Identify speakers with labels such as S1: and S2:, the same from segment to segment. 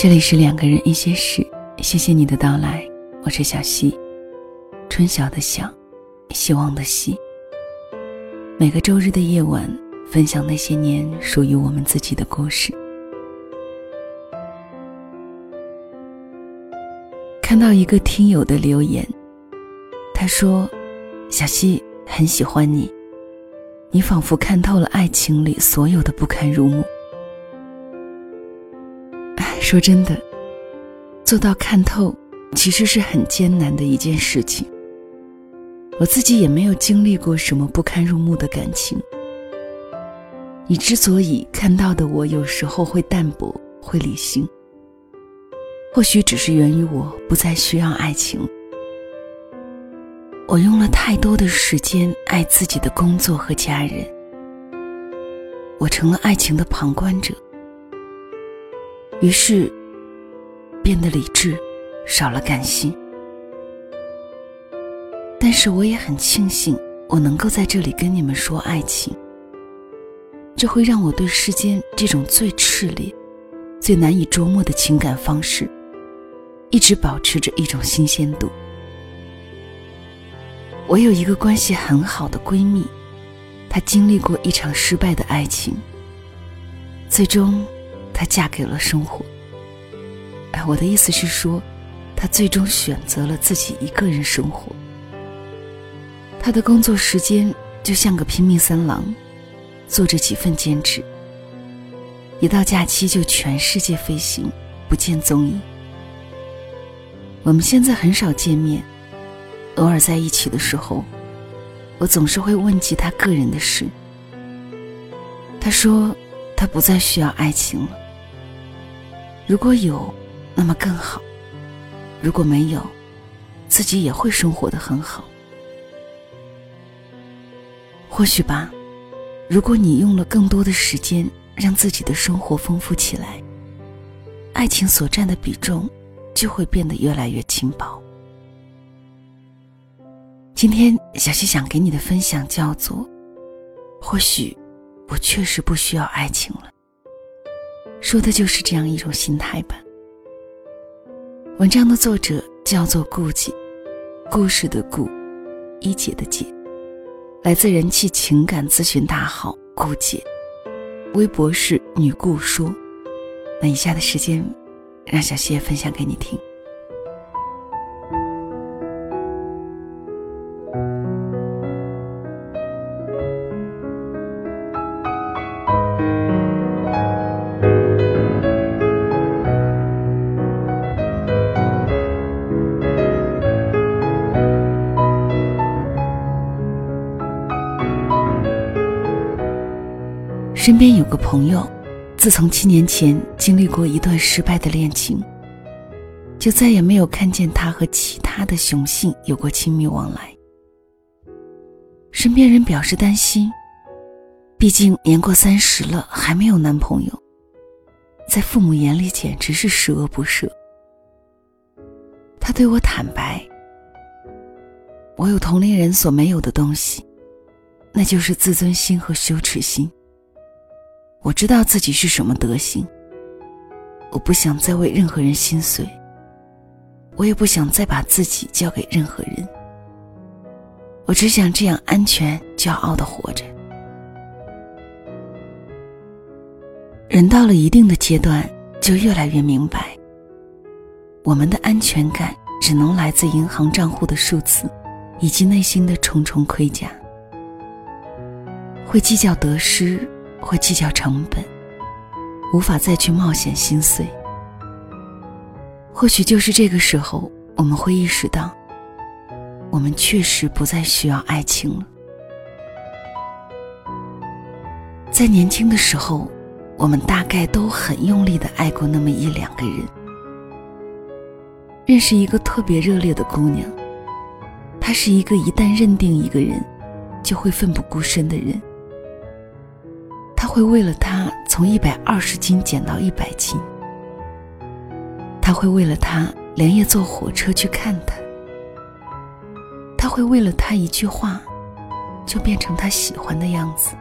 S1: 这里是两个人一些事，谢谢你的到来，我是小溪，春晓的晓，希望的希。每个周日的夜晚，分享那些年属于我们自己的故事。看到一个听友的留言，他说：“小溪很喜欢你，你仿佛看透了爱情里所有的不堪入目。”说真的，做到看透，其实是很艰难的一件事情。我自己也没有经历过什么不堪入目的感情。你之所以看到的我有时候会淡薄，会理性，或许只是源于我不再需要爱情。我用了太多的时间爱自己的工作和家人，我成了爱情的旁观者。于是，变得理智，少了感性。但是我也很庆幸，我能够在这里跟你们说爱情。这会让我对世间这种最炽烈、最难以捉摸的情感方式，一直保持着一种新鲜度。我有一个关系很好的闺蜜，她经历过一场失败的爱情，最终。她嫁给了生活。哎，我的意思是说，她最终选择了自己一个人生活。她的工作时间就像个拼命三郎，做着几份兼职。一到假期就全世界飞行，不见踪影。我们现在很少见面，偶尔在一起的时候，我总是会问及她个人的事。她说，她不再需要爱情了。如果有，那么更好；如果没有，自己也会生活的很好。或许吧，如果你用了更多的时间让自己的生活丰富起来，爱情所占的比重就会变得越来越轻薄。今天小溪想给你的分享叫做：或许我确实不需要爱情了。说的就是这样一种心态吧。文章的作者叫做顾姐，故事的顾，一姐的姐，来自人气情感咨询大号顾姐，微博是女顾说。那以下的时间，让小谢分享给你听。身边有个朋友，自从七年前经历过一段失败的恋情，就再也没有看见他和其他的雄性有过亲密往来。身边人表示担心，毕竟年过三十了还没有男朋友，在父母眼里简直是十恶不赦。他对我坦白：“我有同龄人所没有的东西，那就是自尊心和羞耻心。”我知道自己是什么德行，我不想再为任何人心碎，我也不想再把自己交给任何人。我只想这样安全、骄傲的活着。人到了一定的阶段，就越来越明白，我们的安全感只能来自银行账户的数字，以及内心的重重盔甲。会计较得失。会计较成本，无法再去冒险心碎。或许就是这个时候，我们会意识到，我们确实不再需要爱情了。在年轻的时候，我们大概都很用力的爱过那么一两个人。认识一个特别热烈的姑娘，她是一个一旦认定一个人，就会奋不顾身的人。会为了他从一百二十斤减到一百斤，他会为了他连夜坐火车去看他，他会为了他一句话，就变成他喜欢的样子，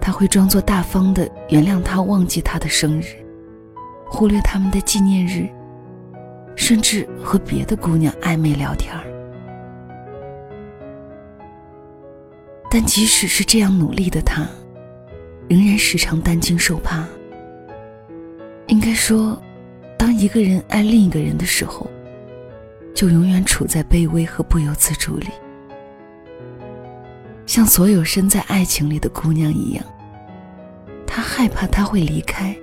S1: 他会装作大方的原谅他忘记他的生日，忽略他们的纪念日，甚至和别的姑娘暧昧聊天儿。但即使是这样努力的他，仍然时常担惊受怕。应该说，当一个人爱另一个人的时候，就永远处在卑微和不由自主里，像所有身在爱情里的姑娘一样。他害怕他会离开，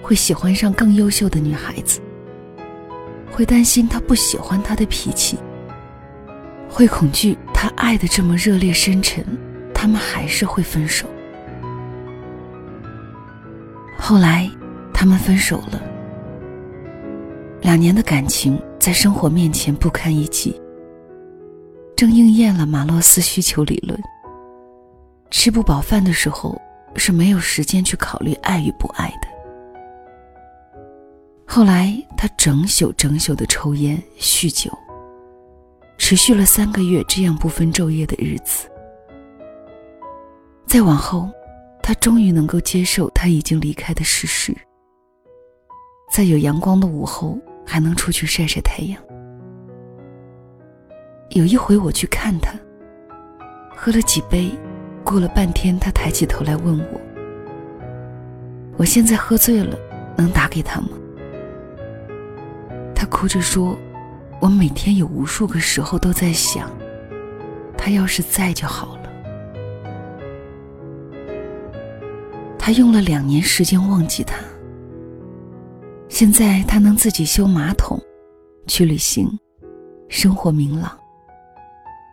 S1: 会喜欢上更优秀的女孩子，会担心他不喜欢他的脾气，会恐惧他爱的这么热烈深沉，他们还是会分手。后来，他们分手了。两年的感情在生活面前不堪一击，正应验了马洛斯需求理论。吃不饱饭的时候。是没有时间去考虑爱与不爱的。后来，他整宿整宿的抽烟酗酒，持续了三个月，这样不分昼夜的日子。再往后，他终于能够接受他已经离开的事实，在有阳光的午后，还能出去晒晒太阳。有一回我去看他，喝了几杯。过了半天，他抬起头来问我：“我现在喝醉了，能打给他吗？”他哭着说：“我每天有无数个时候都在想，他要是在就好了。”他用了两年时间忘记他。现在他能自己修马桶，去旅行，生活明朗，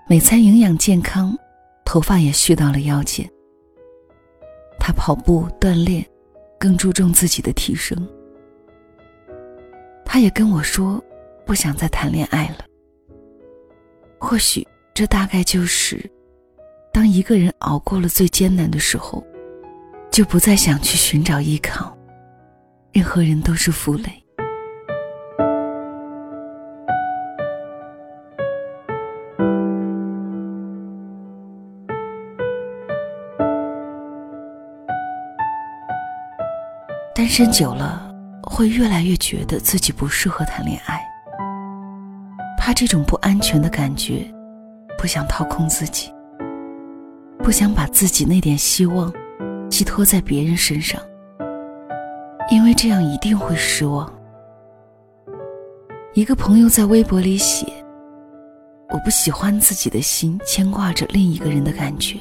S1: 每餐营养健康。头发也蓄到了腰间。他跑步锻炼，更注重自己的提升。他也跟我说，不想再谈恋爱了。或许这大概就是，当一个人熬过了最艰难的时候，就不再想去寻找依靠，任何人都是负累。单身久了，会越来越觉得自己不适合谈恋爱，怕这种不安全的感觉，不想掏空自己，不想把自己那点希望寄托在别人身上，因为这样一定会失望。一个朋友在微博里写：“我不喜欢自己的心牵挂着另一个人的感觉，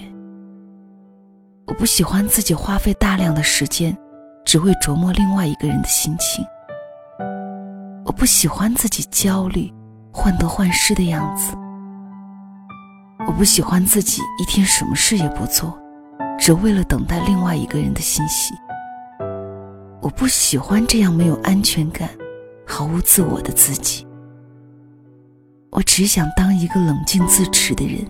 S1: 我不喜欢自己花费大量的时间。”只为琢磨另外一个人的心情。我不喜欢自己焦虑、患得患失的样子。我不喜欢自己一天什么事也不做，只为了等待另外一个人的信息。我不喜欢这样没有安全感、毫无自我的自己。我只想当一个冷静自持的人，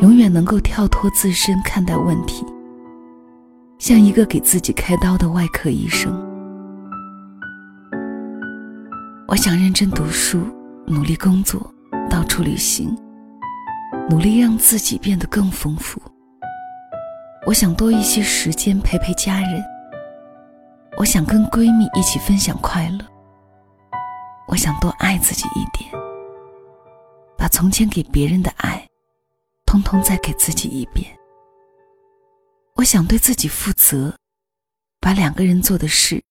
S1: 永远能够跳脱自身看待问题。像一个给自己开刀的外科医生，我想认真读书，努力工作，到处旅行，努力让自己变得更丰富。我想多一些时间陪陪家人，我想跟闺蜜一起分享快乐。我想多爱自己一点，把从前给别人的爱，通通再给自己一遍。我想对自己负责，把两个人做的事，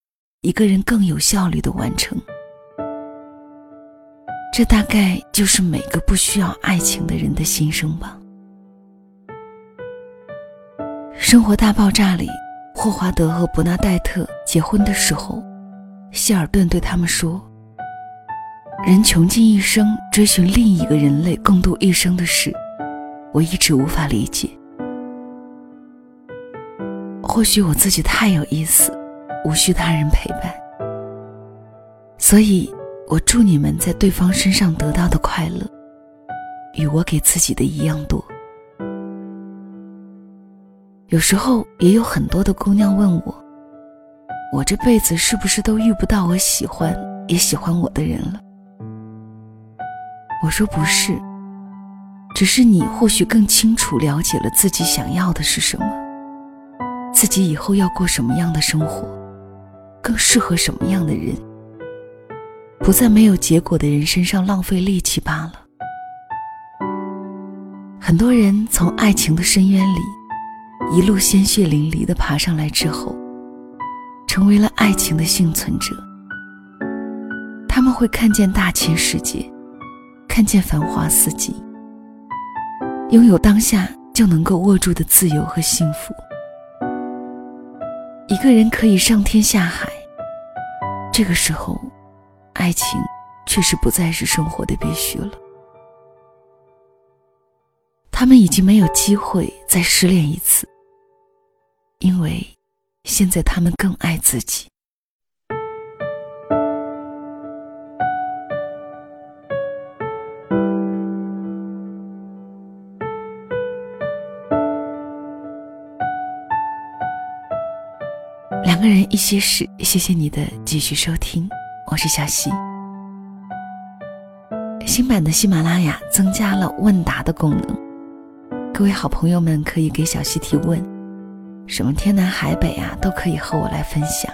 S1: 一个人更有效率的完成。这大概就是每个不需要爱情的人的心声吧。《生活大爆炸》里，霍华德和伯纳黛特结婚的时候，希尔顿对他们说：“人穷尽一生追寻另一个人类共度一生的事，我一直无法理解。”或许我自己太有意思，无需他人陪伴，所以我祝你们在对方身上得到的快乐，与我给自己的一样多。有时候也有很多的姑娘问我，我这辈子是不是都遇不到我喜欢也喜欢我的人了？我说不是，只是你或许更清楚了解了自己想要的是什么。自己以后要过什么样的生活？更适合什么样的人，不在没有结果的人身上浪费力气罢了。很多人从爱情的深渊里一路鲜血淋漓的爬上来之后，成为了爱情的幸存者。他们会看见大千世界，看见繁华四季，拥有当下就能够握住的自由和幸福。一个人可以上天下海，这个时候，爱情确实不再是生活的必须了。他们已经没有机会再失恋一次，因为现在他们更爱自己。两个人一些事，谢谢你的继续收听，我是小溪。新版的喜马拉雅增加了问答的功能。各位好朋友们可以给小溪提问，什么天南海北啊，都可以和我来分享。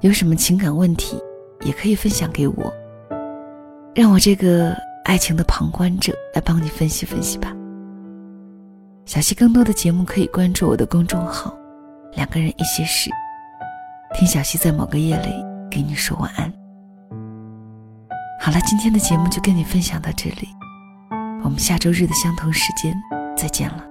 S1: 有什么情感问题，也可以分享给我，让我这个爱情的旁观者来帮你分析分析吧。小溪更多的节目可以关注我的公众号“两个人一些事”，听小溪在某个夜里给你说晚安。好了，今天的节目就跟你分享到这里，我们下周日的相同时间。再见了。